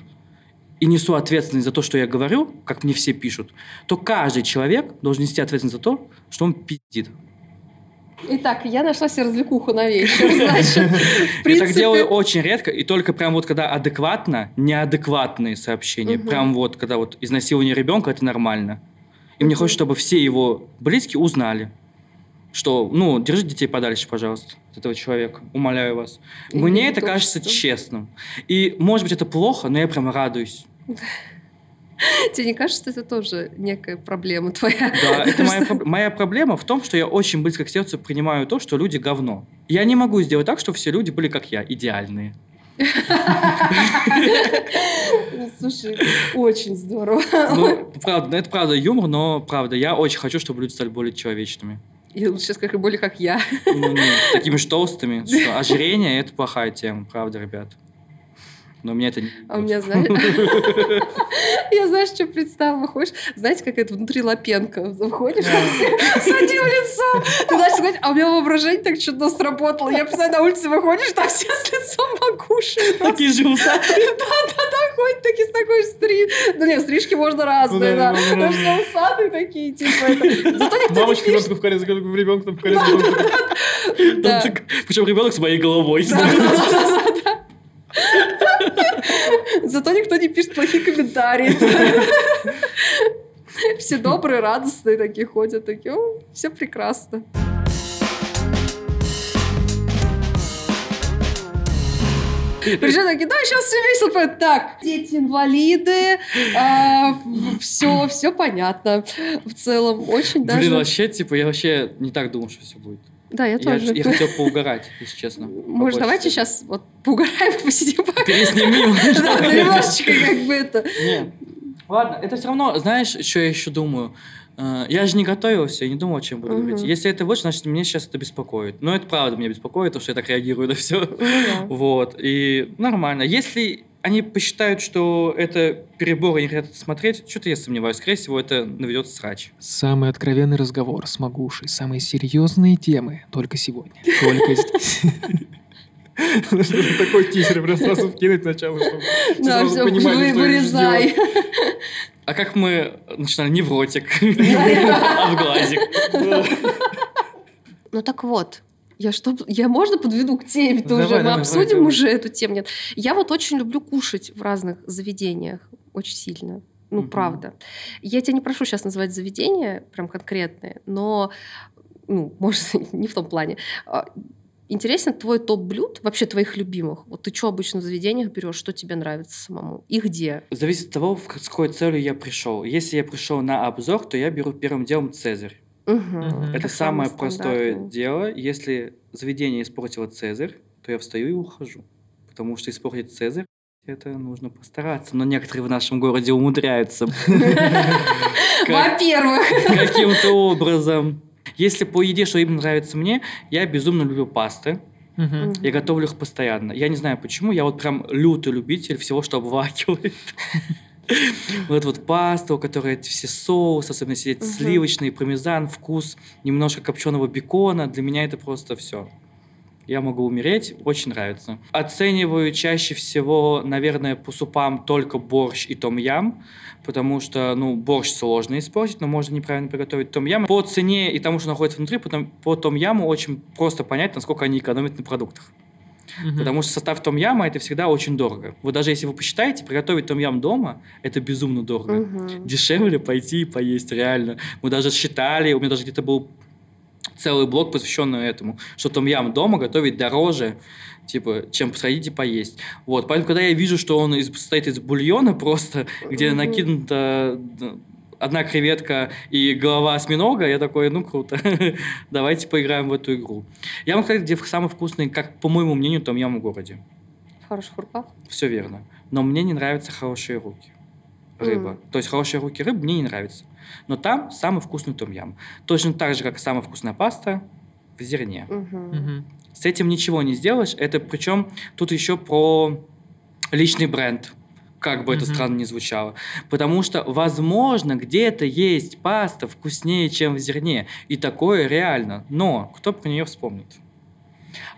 и несу ответственность за то, что я говорю, как мне все пишут, то каждый человек должен нести ответственность за то, что он пиздит. Итак, я нашла себе развлекуху на вечер, значит. Я так делаю очень редко, и только прям вот когда адекватно, неадекватные сообщения, прям вот когда вот изнасилование ребенка, это нормально. И мне хочется, чтобы все его близкие узнали, что, ну, держите детей подальше, пожалуйста, от этого человека, умоляю вас. Мне не это кажется честным. И, может быть, это плохо, но я прям радуюсь. Тебе не кажется, что это тоже некая проблема твоя? Да, это моя, моя проблема в том, что я очень близко к сердцу принимаю то, что люди говно. Я не могу сделать так, чтобы все люди были как я, идеальные. Слушай, очень здорово. Ну, правда, это правда юмор, но правда, я очень хочу, чтобы люди стали более человечными. Я лучше сейчас как более как я. Ну, не такими ж толстыми. Что, ожирение – это плохая тема, правда, ребят. Но меня это. А у меня, знаешь... Я, знаешь, что представила? Выходишь, знаете, как это внутри Лапенко. Заходишь, там все с одним лицом. Ты знаешь, сказать, а у меня воображение так чудно сработало. Я представляю, на улице выходишь, там все с лицом макуши. Такие же усатые. Да-да-да, ходят такие с такой стриж. Ну нет, стрижки можно разные, да. Да-да-да. Потому что усатые такие, типа. Зато никто пишет. ребенка в колец, ребенка в колец. Да. Причем ребенок с моей головой. Да-да-да-да-да. Зато никто не пишет плохие комментарии. Все добрые, радостные такие ходят, такие, о, все прекрасно. Причем такие, да, сейчас все весело. пойдет». Так, дети инвалиды, все, все понятно. В целом, очень Блин, даже... вообще, типа, я вообще не так думал, что все будет. Да, я Я, тоже. я хотел поугарать, если честно. Может, давайте сейчас вот поугараем, посидим. Переснимем. Да, немножечко как бы это... Ладно, это все равно, знаешь, что я еще думаю? Э, Я же не готовился, я не думал, о чем буду говорить. Если это вот, значит, меня сейчас это беспокоит. Но это правда меня беспокоит, потому что я так реагирую на все. Ну. Вот, и нормально. Если они посчитают, что это перебор, и не хотят это смотреть, что-то я сомневаюсь. Скорее всего, это наведет срач. Самый откровенный разговор с Магушей, самые серьезные темы только сегодня, только здесь. Такой тизер прям сразу вкинуть сначала, чтобы Да, сразу все, понимали, что вырезай. А как мы начинали? Невротик. А в глазик. Ну так вот, я что, я можно подведу к теме-то Давай, уже? Мы давай, обсудим давай. уже эту тему? Нет. Я вот очень люблю кушать в разных заведениях. Очень сильно. Ну, Мгм. правда. Я тебя не прошу сейчас называть заведения прям конкретные, но, ну, может, не в том плане. А, Интересен твой топ блюд, вообще твоих любимых. Вот ты что обычно в заведениях берешь, что тебе нравится самому? И где? Зависит от того, с какой целью я пришел. Если я пришел на обзор, то я беру первым делом Цезарь. Мгм. Это Как самое простое дело. Если заведение испортило Цезарь, то я встаю и ухожу. Потому что испортить Цезарь это нужно постараться. Но некоторые в нашем городе умудряются Во-первых. каким-то образом. Если по еде, что именно нравится мне, я безумно люблю пасты. Я готовлю их постоянно. Я не знаю почему, я вот прям лютый любитель всего, что обвакивает. Вот вот паста, у которой эти все соусы, особенно эти Мгм. сливочный, пармезан, вкус немножко копченого бекона. Для меня это просто все. Я могу умереть, очень нравится. Оцениваю чаще всего, наверное, по супам только борщ и том-ям, потому что, ну, борщ сложно испортить, но можно неправильно приготовить том-ям. По цене и тому, что находится внутри, потом по том-яму очень просто понять, насколько они экономят на продуктах. Мгм. Потому что состав том-яма это всегда очень дорого. Вот даже если вы посчитаете, приготовить том-ям дома это безумно дорого. Мгм. Дешевле пойти и поесть, реально. Мы даже считали, у меня даже где-то был целый блок, посвященный этому, что том-ям дома готовить дороже, типа, чем сходить и поесть. Вот, поэтому, когда я вижу, что он из, состоит из бульона просто, где Мгм. Одна креветка и голова осьминога, я такой, ну, круто, давайте поиграем в эту игру. Я вам сказать, где самый вкусный, как, по моему мнению, том-ям в городе. В хороших руках. Все верно. Но мне не нравятся хорошие руки. Рыба. М. То есть хорошие руки рыбы мне не нравятся. Но там самый вкусный том-ям. Точно так же, как и самая вкусная паста в зерне. Мгм. Мгм. С этим ничего не сделаешь. Это причем тут еще про личный бренд. Как бы это Мгм. странно ни звучало. Потому что, возможно, где-то есть паста вкуснее, чем в зерне. И такое реально. Но кто про нее вспомнит?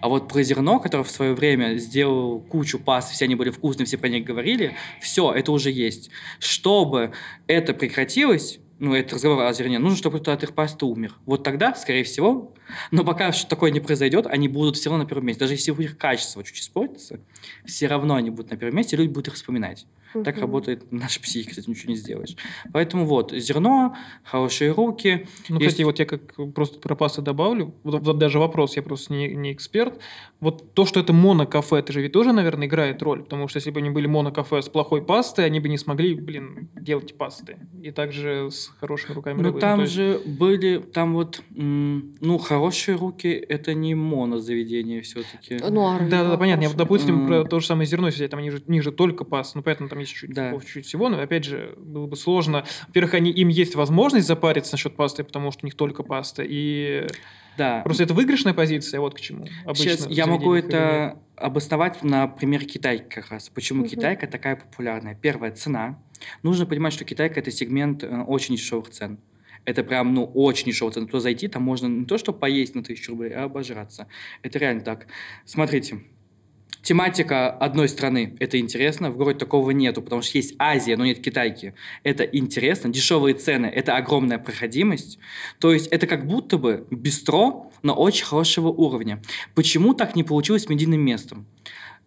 А вот про зерно, которое в свое время сделал кучу паст, все они были вкусные, все про них говорили, все, это уже есть. Чтобы это прекратилось, ну, этот разговор о зерне, нужно, чтобы кто-то от их пасты умер. Вот тогда, скорее всего, но пока что такое не произойдет, они будут все равно на первом месте. Даже если у них качество чуть испортится, все равно они будут на первом месте, люди будут их вспоминать. Так Мгм. работает наша психика, кстати, ничего не сделаешь. Поэтому вот, зерно, хорошие руки. Ну, Есть- кстати, вот я как просто про пасты добавлю, вот, вот даже вопрос, я просто не, не эксперт. Вот то, что это монокафе, это же ведь тоже, наверное, играет роль, потому что если бы они были монокафе с плохой пастой, они бы не смогли, блин, делать пасты. И также с хорошими руками Ну, рыбы. там есть- же были, там вот, м, ну, хорошие руки, это не монозаведение все-таки. Ну, а Да, да, да, понятно. Я, вот, допустим, М. про то же самое зерно, если там они же, у них же только паста, ну, поэтому там есть чуть, Да. чуть всего, но опять же, было бы сложно. Во-первых, они, им есть возможность запариться насчет пасты, потому что у них только паста, и Да. просто это выигрышная позиция, вот к чему. Обычно Сейчас я могу это обосновать на примере китайки как раз. Почему Мгм. китайка такая популярная? Первая цена. Нужно понимать, что китайка это сегмент э, очень дешевых цен. Это прям, ну, очень цена. Туда зайти, там можно не то, что поесть на тысячу рублей, а обожраться. Это реально так. Смотрите, тематика одной страны, это интересно, в городе такого нету, потому что есть Азия, но нет китайки. Это интересно, дешевые цены, это огромная проходимость. То есть это как будто бы бистро, но очень хорошего уровня. Почему так не получилось с медийным местом?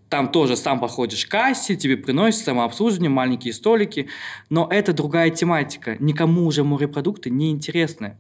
Там тоже сам походишь к кассе, тебе приносят самообслуживание, маленькие столики, но это другая тематика. Никому уже морепродукты не интересны.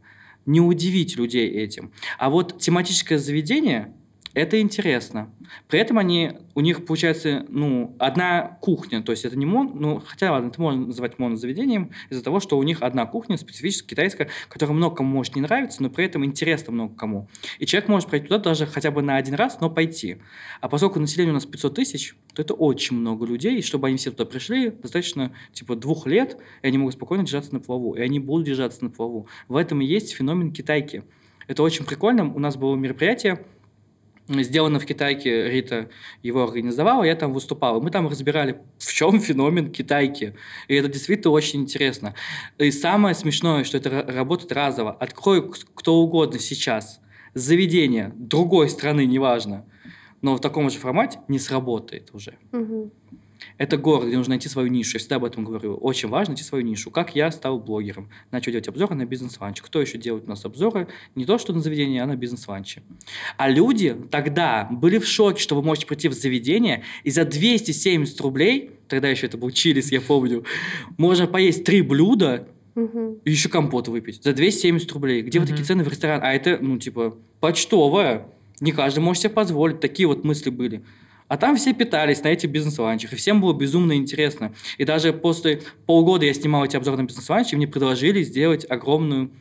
Не удивить людей этим. А вот тематическое заведение это интересно. При этом они, у них получается, ну, одна кухня, то есть это не мон, ну, хотя ладно, это можно называть монозаведением из-за того, что у них одна кухня специфическая китайская, которая много кому может не нравиться, но при этом интересно много кому. И человек может пройти туда даже хотя бы на один раз, но пойти. А поскольку население у нас 500 тысяч, то это очень много людей, и чтобы они все туда пришли, достаточно типа двух лет, и они могут спокойно держаться на плаву, и они будут держаться на плаву. В этом и есть феномен китайки. Это очень прикольно. У нас было мероприятие, сделано в Китайке, Рита его организовала, я там выступал. Мы там разбирали, в чем феномен китайки. И это действительно очень интересно. И самое смешное, что это ра- работает разово. Открой кто угодно сейчас заведение другой страны, неважно, но в таком же формате не сработает уже. Мгм. Это город, где нужно найти свою нишу. Я всегда об этом говорю. Очень важно найти свою нишу. Как я стал блогером. Начал делать обзоры на бизнес-ланч. Кто еще делает у нас обзоры? Не то, что на заведение, а на бизнес-ланче. А люди тогда были в шоке, что вы можете прийти в заведение и за 270 рублей, тогда еще это был чилис, я помню, можно поесть три блюда и еще компот выпить. За 270 рублей. Где вы Мгм. такие цены в ресторан? А это, ну, типа, почтовая. Не каждый может себе позволить. Такие вот мысли были. А там все питались на этих бизнес-ланчах, и всем было безумно интересно. И даже после полгода я снимал эти обзоры на бизнес-ланчи, и мне предложили сделать огромную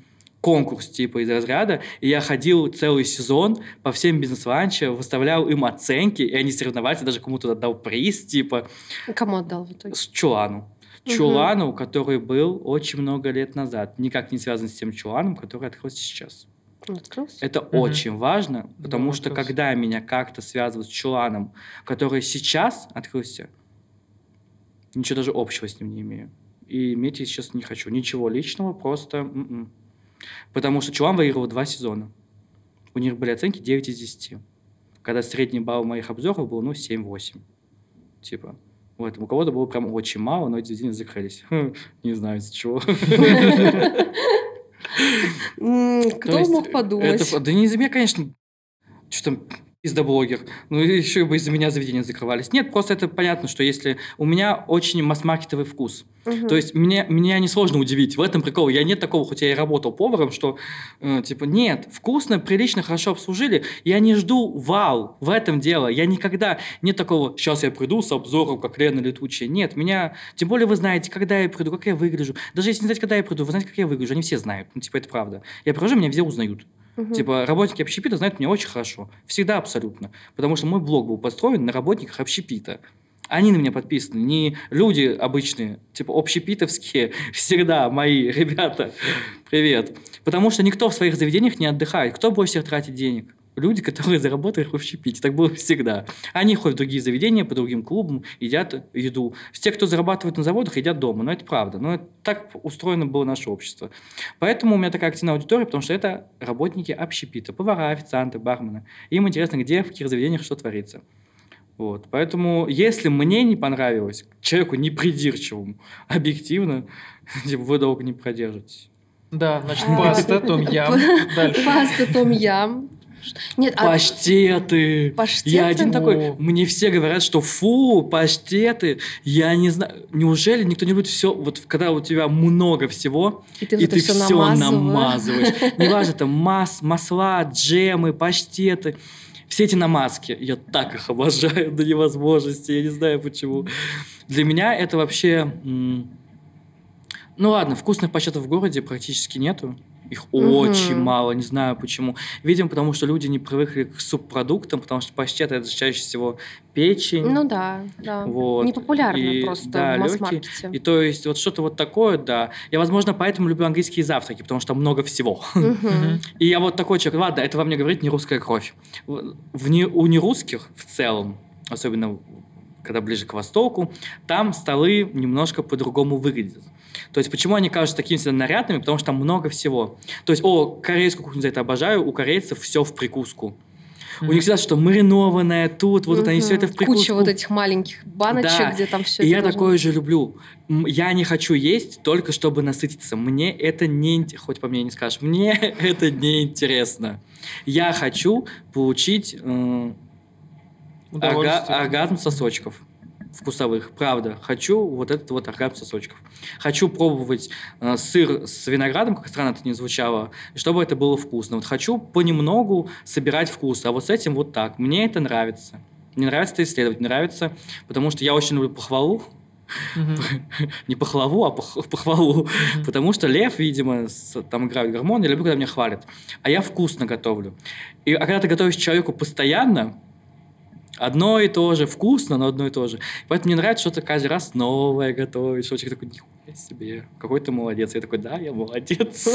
конкурс типа из разряда, и я ходил целый сезон по всем бизнес-ланчам, выставлял им оценки, и они соревновались, я даже кому-то отдал приз, типа, Кому отдал в итоге? с Чулану. Чулану, который был очень много лет назад, никак не связан с тем Чуланом, который открылся сейчас. Открылся? Это Мгм. очень важно, потому Да, что открылся. когда меня как-то связывают с Чуланом, который сейчас открылся, ничего даже общего с ним не имею. И иметь я сейчас не хочу. Ничего личного, просто... м-м. Потому что Чулан выиграл два сезона. У них были оценки 9 из 10. Когда средний балл моих обзоров был, ну, 7-8. Типа. Вот. У кого-то было прям очень мало, но эти заведения закрылись. Хм, Не знаю, из-за чего. Кто мог подумать? да не из-за меня, конечно. Что там, пиздоблогер. Ну, еще бы из-за меня заведения закрывались. Нет, просто это понятно, что если... У меня очень масс-маркетовый вкус. Мгм. То есть мне, меня несложно удивить. В этом прикол. Я нет такого, хоть я и работал поваром, что э, типа нет, вкусно, прилично, хорошо обслужили. Я не жду вау. В этом дело. Я никогда нет такого, сейчас я приду с обзором, как Лена Летучая. Нет, меня... Тем более вы знаете, когда я приду, как я выгляжу. Даже если не знаете, когда я приду, вы знаете, как я выгляжу. Они все знают. Ну, типа, это правда. Я прихожу, меня везде узнают. Мгм. Типа, работники общепита знают меня очень хорошо. Всегда абсолютно. Потому что мой блог был построен на работниках общепита. Они на меня подписаны, не люди обычные, типа общепитовские, всегда мои ребята. Привет. Потому что никто в своих заведениях не отдыхает. Кто больше всех тратит денег? Люди, которые заработали в общепите. Так было всегда. Они ходят в другие заведения, по другим клубам, едят еду. Те, кто зарабатывает на заводах, едят дома. Но это правда. Но это так устроено было наше общество. Поэтому у меня такая активная аудитория, потому что это работники общепита, повара, официанты, бармены. Им интересно, где, в каких заведениях что творится. Вот. Поэтому, если мне не понравилось, человеку непридирчивому, объективно, типа, вы долго не продержитесь. Да, значит, А, паста, том ям. Паста том ям. Нет, а Паштеты. паштеты? Я один такой. Мне все говорят, что фу, паштеты. Я не знаю. Неужели никто не любит все? Вот когда у тебя много всего, И ты, и ты все всё намазываешь. Неважно, это мас, масла, джемы, паштеты. Все эти намазки. Я так их обожаю до невозможности. Я не знаю почему. Для меня это вообще... Ну ладно, вкусных паштетов в городе практически нету. Их Мгм. очень мало, не знаю почему. Видимо, потому что люди не привыкли к субпродуктам, потому что паштет это чаще всего печень. Ну да, да. Вот. Непопулярно И, просто да, в масс-маркете. И то есть вот что-то вот такое, да. Я, возможно, поэтому люблю английские завтраки, потому что там много всего. И я вот такой человек, ладно, это вам не говорит не русская кровь. В, в не, у нерусских в целом, особенно когда ближе к востоку, там столы немножко по-другому выглядят. То есть почему они кажутся такими всегда нарядными? Потому что там много всего. То есть, о, корейскую кухню за это обожаю, у корейцев все в прикуску. У них всегда что маринованное тут, вот это они все это в прикуску. Куча вот этих маленьких баночек, Да. где там все И я такое же люблю. Я не хочу есть только чтобы насытиться. Мне это не... Хоть по мне не скажешь. Мне это не интересно. Я хочу получить э, оргазм сосочков вкусовых. Правда. Хочу вот этот вот оргазм сосочков. Хочу пробовать э, сыр с виноградом, как странно это не звучало, чтобы это было вкусно. Вот хочу понемногу собирать вкус. А вот с этим вот так. Мне это нравится. Мне нравится это исследовать. Нравится, потому что я очень люблю похвалу. Мгм. Не похвалу, а пох- похвалу. Мгм. Потому что лев, видимо, с- там играют гормоны. Я люблю, когда меня хвалят. А я вкусно готовлю. И, а когда ты готовишь человеку постоянно, одно и то же, вкусно, но одно и то же. Поэтому мне нравится что-то каждый раз новое готовить, что человек такой, нихуя себе, какой ты молодец. Я такой, да, я молодец.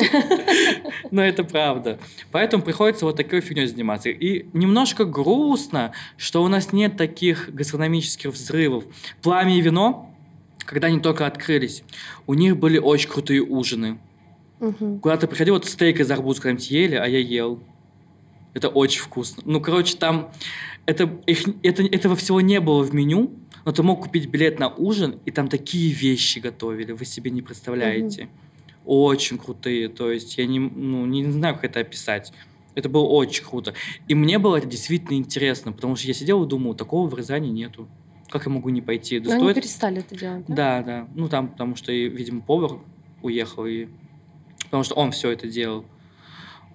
Но это правда. Поэтому приходится вот такой фигней заниматься. И немножко грустно, что у нас нет таких гастрономических взрывов. Пламя и вино, когда они только открылись, у них были очень крутые ужины. Мгм. Куда ты приходил, вот стейк из арбуза когда-нибудь ели, а я ел. Это очень вкусно. Ну, короче, там это, их, это, этого всего не было в меню, но ты мог купить билет на ужин, и там такие вещи готовили, вы себе не представляете. Очень крутые. То есть я не, ну, не знаю, как это описать. Это было очень круто. И мне было это действительно интересно, потому что я сидел и думал, такого в Рязани нету. Как я могу не пойти? Да Но они стоит- перестали это делать, да? да, да. Ну, там, потому что, видимо, повар уехал, и... потому что он все это делал.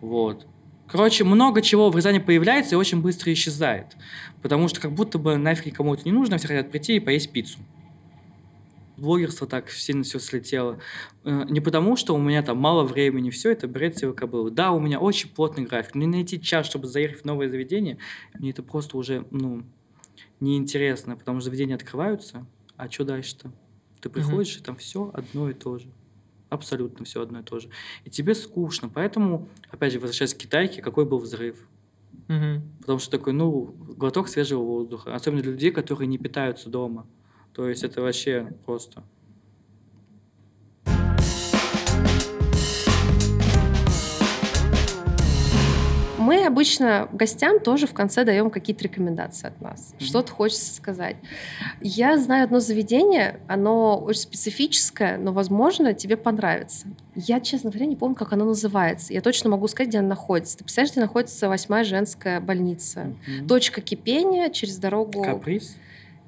Вот. Короче, много чего в Рязани появляется и очень быстро исчезает. Потому что как будто бы нафиг никому это не нужно, все хотят прийти и поесть пиццу. Блогерство так сильно все слетело. Э, Не потому, что у меня там мало времени, все это бред сивой кобылы. Да, у меня очень плотный график. Но не найти час, чтобы заехать в новое заведение, мне это просто уже, ну, неинтересно, потому что заведения открываются, а что дальше-то? Ты приходишь, и там все одно и то же. Абсолютно все одно и то же. И тебе скучно. Поэтому, опять же, возвращаясь к китайке, какой был взрыв? Мгм. Потому что такой, ну, глоток свежего воздуха. Особенно для людей, которые не питаются дома. То есть это вообще просто... мы обычно гостям тоже в конце даем какие-то рекомендации от нас. Мгм. Что-то хочется сказать. Я знаю одно заведение, оно очень специфическое, но, возможно, тебе понравится. Я, честно говоря, не помню, как оно называется. Я точно могу сказать, где оно находится. Ты представляешь, где находится восьмая женская больница? Мгм. Точка кипения через дорогу... Каприз?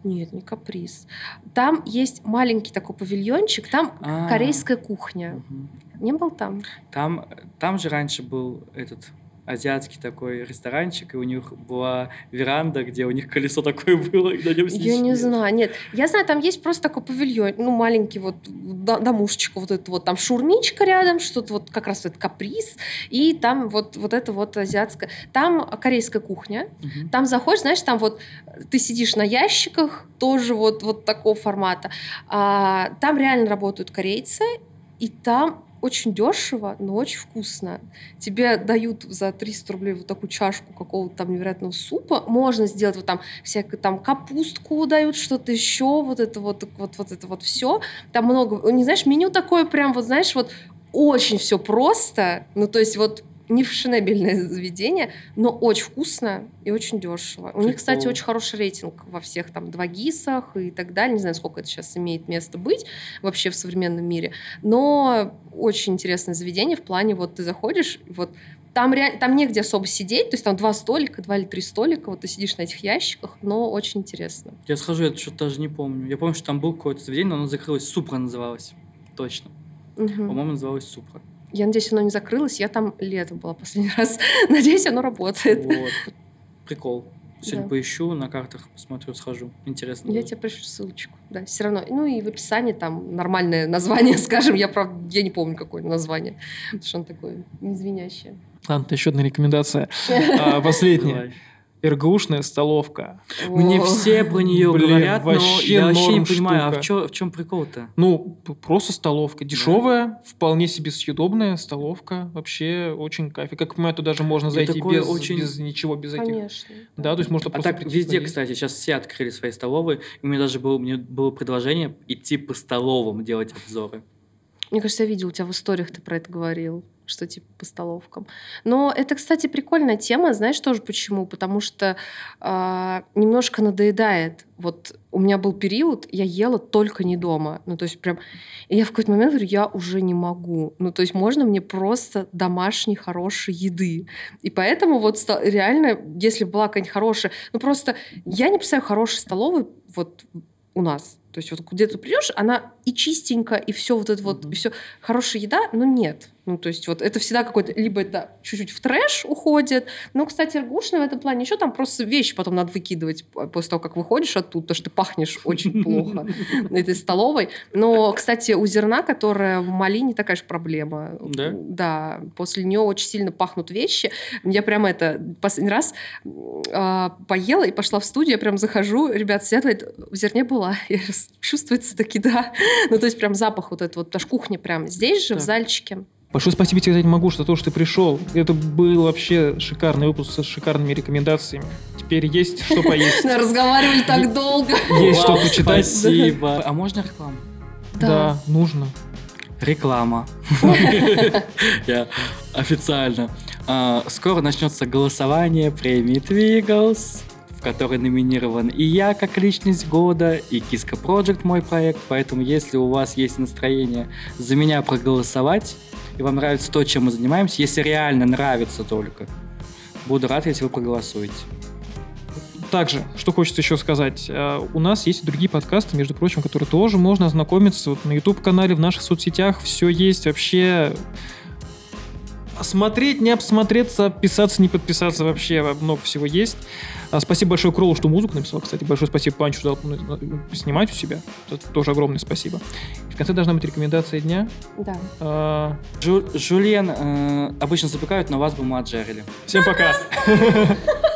Нет, не каприз. Там есть маленький такой павильончик, там А. корейская кухня. Мгм. Не был там? Там, там же раньше был этот азиатский такой ресторанчик, и у них была веранда, где у них колесо такое было, и на нем Я не знаю, нет. Я знаю, там есть просто такой павильон, ну, маленький вот до- домушечка, вот это вот, там шурмичка рядом, что-то вот как раз вот каприз, и там вот, вот это вот азиатская. Там корейская кухня, Мгм. там заходишь, знаешь, там вот ты сидишь на ящиках, тоже вот, вот такого формата. А, там реально работают корейцы, и там очень дешево, но очень вкусно. Тебе дают за 300 рублей вот такую чашку какого-то там невероятного супа. Можно сделать вот там всякую там капустку дают, что-то еще, вот это вот, вот, вот это вот все. Там много, не знаешь, меню такое прям, вот знаешь, вот очень все просто. Ну, то есть вот не фешенебельное заведение, но очень вкусно и очень дешево. У них, кстати, Прикол. очень хороший рейтинг во всех там двагисах и так далее. Не знаю, сколько это сейчас имеет место быть вообще в современном мире. Но очень интересное заведение в плане, вот ты заходишь, вот там, реаль- там негде особо сидеть, то есть там два столика, два или три столика, вот ты сидишь на этих ящиках, но очень интересно. Я схожу, я что-то даже не помню. Я помню, что там был какое-то заведение, но оно закрылось. Супра называлось. Точно. Мгм. По-моему, называлось Супра. Я надеюсь, оно не закрылось. Я там летом была последний раз. Надеюсь, оно работает. Вот. Прикол. Сегодня Да. поищу, на картах посмотрю, схожу. Интересно. Я даже. тебе пришлю ссылочку. Да, все равно. Ну и в описании там нормальное название, скажем. Я, правда, я не помню, какое название. Потому что оно такое незвенящее. Ладно, еще одна рекомендация. А, Последняя. РГУшная столовка. Мне все про нее Блин, говорят, но я вообще не понимаю, а штука. в, чё- в чем прикол-то? Ну, просто столовка. Дешевая, вполне себе съедобная столовка. Вообще очень кайф. И, как понимаю, туда даже можно зайти без, очень- без ничего, без этих. Конечно. Да, то есть можно А просто так везде, поесть. кстати, сейчас все открыли свои столовые. И у меня даже было, мне было предложение идти по столовым делать обзоры. Мне кажется, я видела у тебя в историях, ты про это говорил, что типа по столовкам. Но это, кстати, прикольная тема. Знаешь тоже почему? Потому что а, немножко надоедает. Вот у меня был период, я ела только не дома. Ну, то есть прям... И я в какой-то момент говорю, я уже не могу. Ну, то есть можно мне просто домашней хорошей еды. И поэтому вот реально, если была какая-нибудь хорошая... Ну, просто я не представляю хорошей столовой вот у нас. То есть вот где ты придешь, она и чистенько, и все вот это вот, Мгм. и все хорошая еда, но нет. Ну, то есть вот это всегда какой-то, либо это чуть-чуть в трэш уходит. Но, кстати, ргушно в этом плане еще там просто вещи потом надо выкидывать после того, как выходишь оттуда, потому что ты пахнешь очень плохо этой столовой. Но, кстати, у зерна, которая в малине, такая же проблема. Да? Да, после нее очень сильно пахнут вещи. Я прям это последний раз а, поела и пошла в студию, я прям захожу, ребят сидят, говорят, в зерне была. Я чувствуется таки, да. Ну, то есть прям запах вот этот вот, потому что кухня прям здесь же, в Так. зальчике. Большое спасибо тебе, сказать могу, за то, что ты пришел. Это был вообще шикарный выпуск со шикарными рекомендациями. Теперь есть что поесть. Разговаривали так долго. Есть что почитать. Спасибо. А можно рекламу? Да, нужно. Реклама. Я официально. А, Скоро начнется голосование премии Twigals, в которой номинирован и я как личность года, и Киска Project мой проект. Поэтому, если у вас есть настроение за меня проголосовать, и вам нравится то, чем мы занимаемся, если реально нравится только, буду рад, если вы проголосуете. Также, что хочется еще сказать, э, у нас есть и другие подкасты, между прочим, которые тоже можно ознакомиться вот на YouTube-канале, в наших соцсетях, все есть вообще. Смотреть, не обсмотреться, подписаться, не подписаться, вообще много всего есть. А, Спасибо большое Кролу, что музыку написал, кстати. Большое спасибо Панчу, что дал ну, снимать у себя. Это тоже огромное спасибо. В конце должна быть рекомендация дня. Да. А, Жу- Жульен э, обычно запекают, но вас бы мы отжарили. Всем пока!